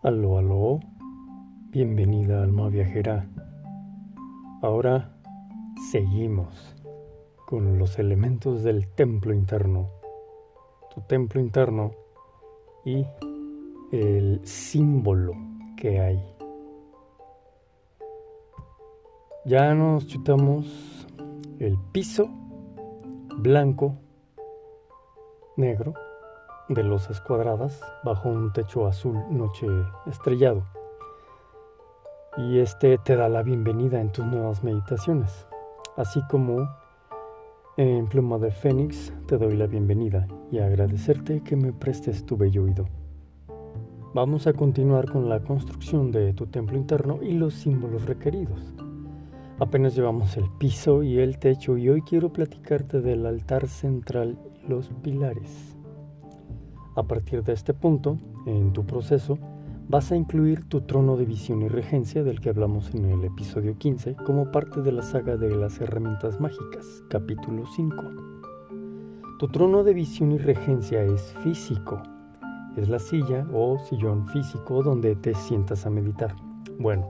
Aló, aló, bienvenida alma viajera. Ahora seguimos con los elementos del templo interno, tu templo interno y el símbolo que hay. Ya nos chutamos el piso blanco, negro, de losas cuadradas bajo un techo azul noche estrellado. Y este te da la bienvenida en tus nuevas meditaciones, así como en Pluma de Fénix te doy la bienvenida y agradecerte que me prestes tu bello oído. Vamos a continuar con la construcción de tu templo interno y los símbolos requeridos. Apenas llevamos el piso y el techo y hoy quiero platicarte del altar central y los pilares. A partir de este punto, en tu proceso, vas a incluir tu trono de visión y regencia del que hablamos en el episodio 15 como parte de la saga de las herramientas mágicas, capítulo 5. Tu trono de visión y regencia es físico. Es la silla o sillón físico donde te sientas a meditar. Bueno,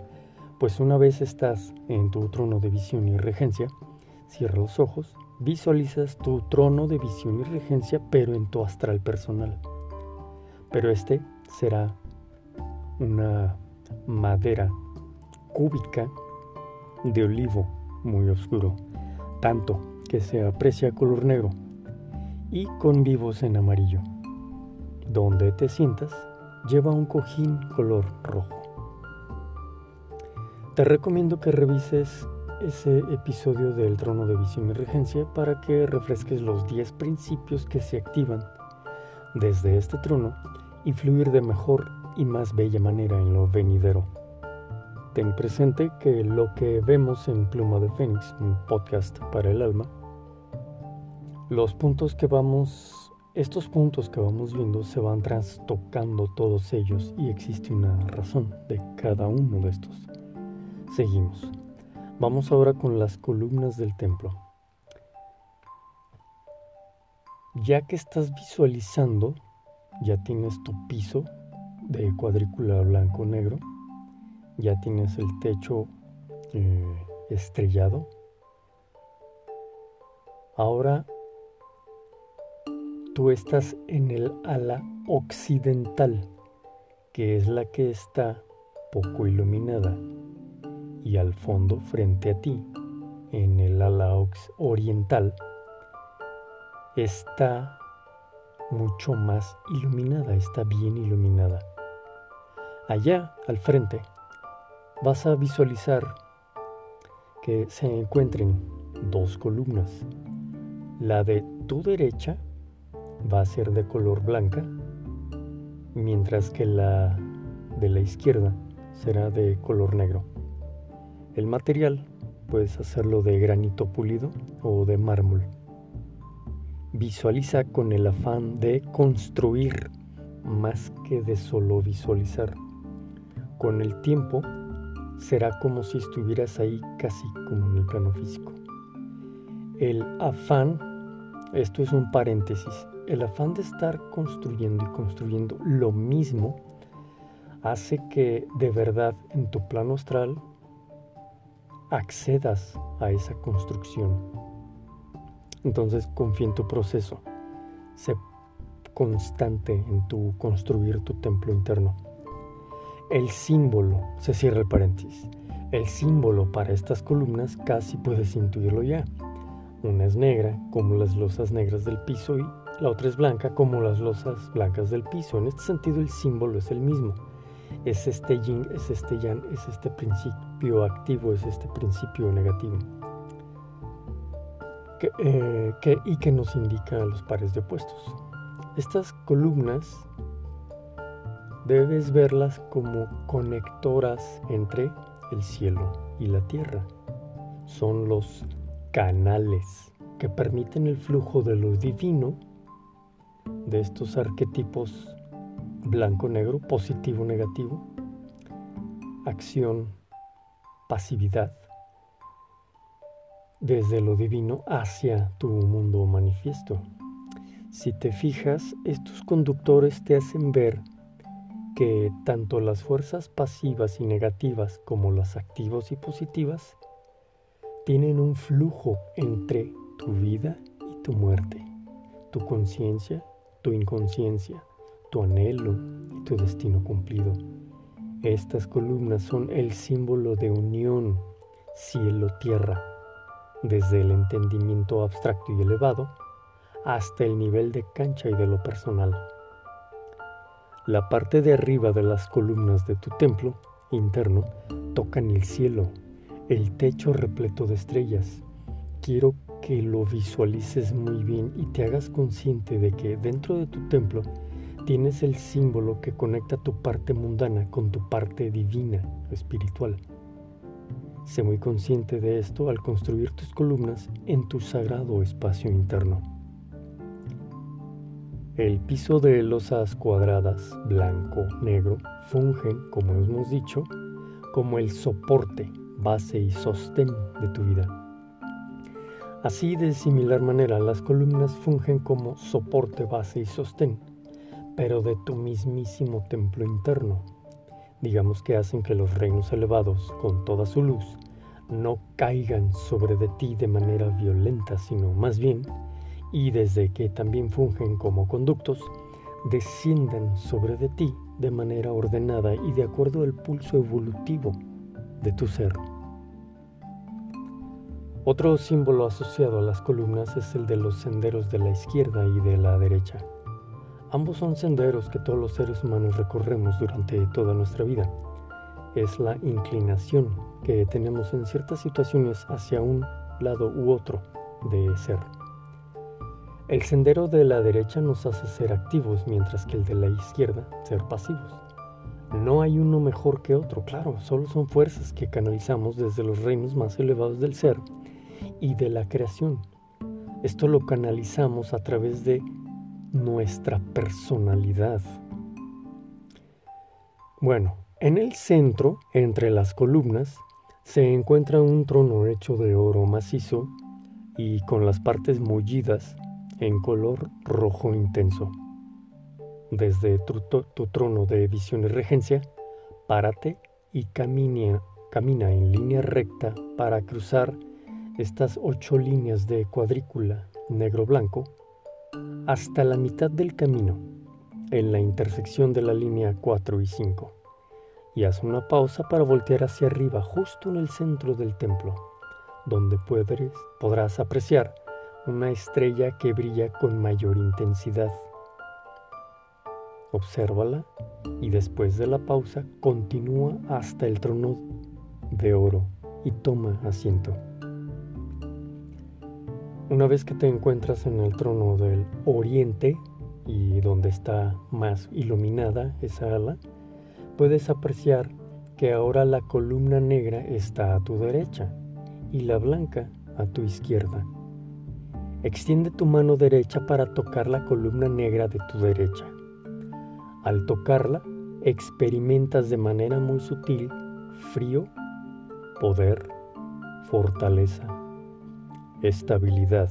pues una vez estás en tu trono de visión y regencia, cierra los ojos, visualizas tu trono de visión y regencia pero en tu astral personal pero este será una madera cúbica de olivo muy oscuro, tanto que se aprecia color negro y con vivos en amarillo. Donde te sientas lleva un cojín color rojo. Te recomiendo que revises ese episodio del trono de visión y regencia para que refresques los 10 principios que se activan desde este trono y fluir de mejor y más bella manera en lo venidero. Ten presente que lo que vemos en Pluma de Fénix, un podcast para el alma, los puntos que vamos, estos puntos que vamos viendo se van trastocando todos ellos y existe una razón de cada uno de estos. Seguimos. Vamos ahora con las columnas del templo. Ya que estás visualizando ya tienes tu piso de cuadrícula blanco-negro, ya tienes el techo eh, estrellado. Ahora tú estás en el ala occidental, que es la que está poco iluminada, y al fondo frente a ti, en el ala oriental, está mucho más iluminada, está bien iluminada. Allá, al frente, vas a visualizar que se encuentren dos columnas. La de tu derecha va a ser de color blanca, mientras que la de la izquierda será de color negro. El material puedes hacerlo de granito pulido o de mármol. Visualiza con el afán de construir más que de solo visualizar. Con el tiempo será como si estuvieras ahí casi como en el plano físico. El afán, esto es un paréntesis, el afán de estar construyendo y construyendo lo mismo hace que de verdad en tu plano astral accedas a esa construcción entonces confía en tu proceso. Sé constante en tu construir tu templo interno. El símbolo, se cierra el paréntesis, el símbolo para estas columnas casi puedes intuirlo ya. Una es negra, como las losas negras del piso, y la otra es blanca, como las losas blancas del piso. En este sentido, el símbolo es el mismo. Es este yin, es este yang, es este principio activo, es este principio negativo. Eh, y que nos indica los pares de opuestos. Estas columnas debes verlas como conectoras entre el cielo y la tierra. Son los canales que permiten el flujo de lo divino de estos arquetipos blanco-negro, positivo-negativo, acción, pasividad desde lo divino hacia tu mundo manifiesto. Si te fijas, estos conductores te hacen ver que tanto las fuerzas pasivas y negativas como las activas y positivas tienen un flujo entre tu vida y tu muerte, tu conciencia, tu inconsciencia, tu anhelo y tu destino cumplido. Estas columnas son el símbolo de unión cielo-tierra, desde el entendimiento abstracto y elevado hasta el nivel de cancha y de lo personal. La parte de arriba de las columnas de tu templo interno tocan el cielo, el techo repleto de estrellas. Quiero que lo visualices muy bien y te hagas consciente de que dentro de tu templo tienes el símbolo que conecta tu parte mundana con tu parte divina, espiritual. Sé muy consciente de esto al construir tus columnas en tu sagrado espacio interno. El piso de losas cuadradas, blanco, negro, fungen, como hemos dicho, como el soporte, base y sostén de tu vida. Así de similar manera, las columnas fungen como soporte, base y sostén, pero de tu mismísimo templo interno, digamos que hacen que los reinos elevados, con toda su luz, no caigan sobre de ti de manera violenta, sino más bien, y desde que también fungen como conductos, desciendan sobre de ti de manera ordenada y de acuerdo al pulso evolutivo de tu ser. Otro símbolo asociado a las columnas es el de los senderos de la izquierda y de la derecha. Ambos son senderos que todos los seres humanos recorremos durante toda nuestra vida. Es la inclinación que tenemos en ciertas situaciones hacia un lado u otro de ser. El sendero de la derecha nos hace ser activos, mientras que el de la izquierda ser pasivos. No hay uno mejor que otro, claro, solo son fuerzas que canalizamos desde los reinos más elevados del ser y de la creación. Esto lo canalizamos a través de nuestra personalidad. Bueno, en el centro, entre las columnas, se encuentra un trono hecho de oro macizo y con las partes mullidas en color rojo intenso. Desde tu, trono de visión y regencia, párate y camina, en línea recta para cruzar estas ocho líneas de cuadrícula negro-blanco hasta la mitad del camino, en la intersección de la línea 4 y 5, y haz una pausa para voltear hacia arriba justo en el centro del templo, donde podrás apreciar una estrella que brilla con mayor intensidad. Obsérvala y después de la pausa continúa hasta el trono de oro y toma asiento. Una vez que te encuentras en el trono del oriente y donde está más iluminada esa ala, puedes apreciar que ahora la columna negra está a tu derecha y la blanca a tu izquierda. Extiende tu mano derecha para tocar la columna negra de tu derecha. Al tocarla, experimentas de manera muy sutil frío, poder, fortaleza estabilidad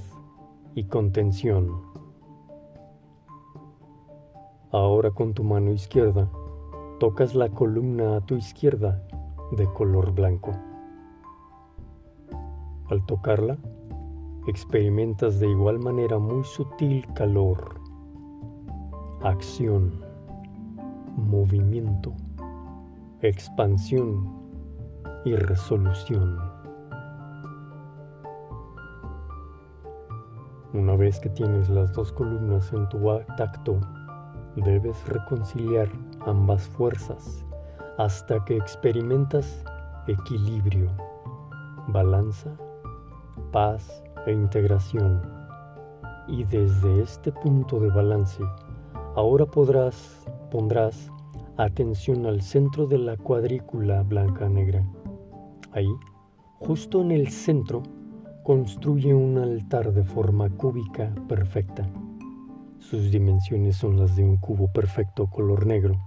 y contención. Ahora con tu mano izquierda tocas la columna a tu izquierda de color blanco. Al tocarla, experimentas de igual manera muy sutil calor, acción, movimiento, expansión y resolución. Una vez que tienes las dos columnas en tu tacto, debes reconciliar ambas fuerzas hasta que experimentas equilibrio, balanza, paz e integración. Y desde este punto de balance, ahora podrás, pondrás atención al centro de la cuadrícula blanca-negra. Ahí, justo en el centro, construye un altar de forma cúbica perfecta. Sus dimensiones son las de un cubo perfecto color negro.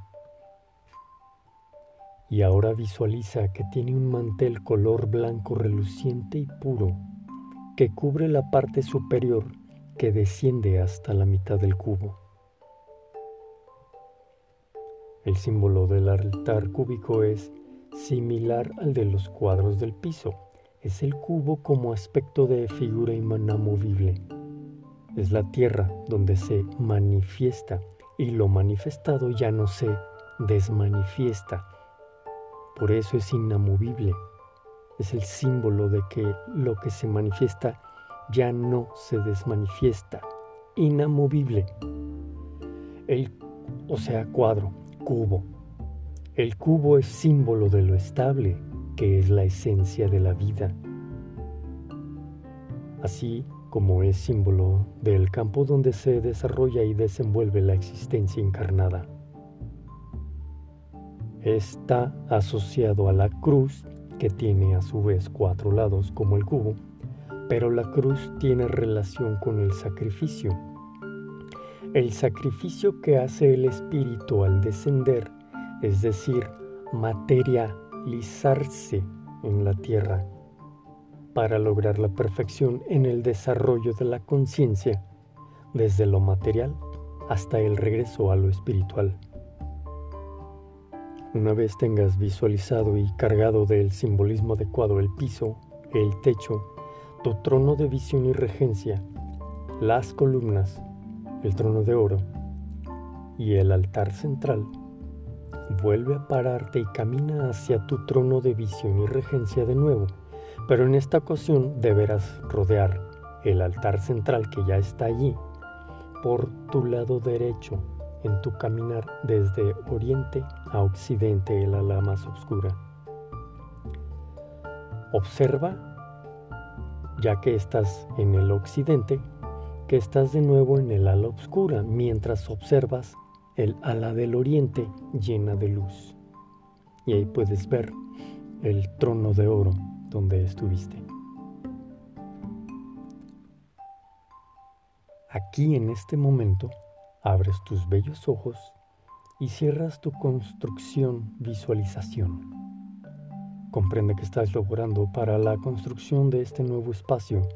Y ahora visualiza que tiene un mantel color blanco reluciente y puro que cubre la parte superior que desciende hasta la mitad del cubo. El símbolo del altar cúbico es similar al de los cuadros del piso. Es el cubo como aspecto de figura inamovible. Es la tierra donde se manifiesta y lo manifestado ya no se desmanifiesta. Por eso es inamovible. Es el símbolo de que lo que se manifiesta ya no se desmanifiesta. Inamovible. El, o sea, cuadro, cubo. El cubo es símbolo de lo estable, que es la esencia de la vida. Así como es símbolo del campo donde se desarrolla y desenvuelve la existencia encarnada. Está asociado a la cruz, que tiene a su vez cuatro lados como el cubo, pero la cruz tiene relación con el sacrificio. El sacrificio que hace el espíritu al descender, es decir, materializarse en la tierra, para lograr la perfección en el desarrollo de la conciencia, desde lo material hasta el regreso a lo espiritual. Una vez tengas visualizado y cargado del simbolismo adecuado el piso, el techo, tu trono de visión y regencia, las columnas, el trono de oro y el altar central, vuelve a pararte y camina hacia tu trono de visión y regencia de nuevo, pero en esta ocasión deberás rodear el altar central que ya está allí por tu lado derecho en tu caminar desde oriente a occidente el ala más oscura. Observa, ya que estás en el occidente, que estás de nuevo en el ala oscura mientras observas el ala del oriente llena de luz. Y ahí puedes ver el trono de oro donde estuviste. Aquí en este momento Abres tus bellos ojos y cierras tu construcción visualización. Comprende que estás logrando para la construcción de este nuevo espacio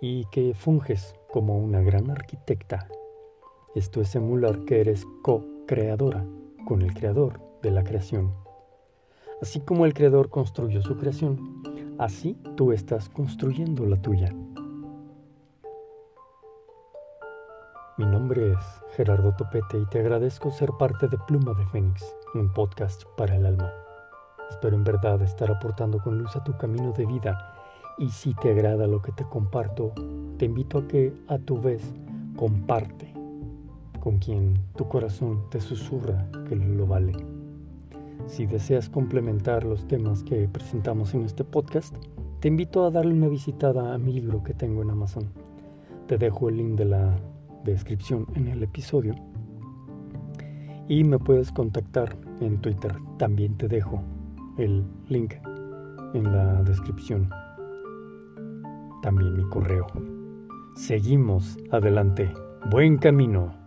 y que funges como una gran arquitecta. Esto es emular que eres co-creadora con el creador de la creación. Así como el creador construyó su creación, así tú estás construyendo la tuya. Mi nombre es Gerardo Topete y te agradezco ser parte de Pluma de Fénix, un podcast para el alma. Espero en verdad estar aportando con luz a tu camino de vida y si te agrada lo que te comparto, te invito a que a tu vez comparte con quien tu corazón te susurra que lo vale. Si deseas complementar los temas que presentamos en este podcast, te invito a darle una visitada a mi libro que tengo en Amazon. Te dejo el link de la descripción en el episodio. Y me puedes contactar en Twitter. También te dejo el link en la descripción. También mi correo. Seguimos adelante. Buen camino.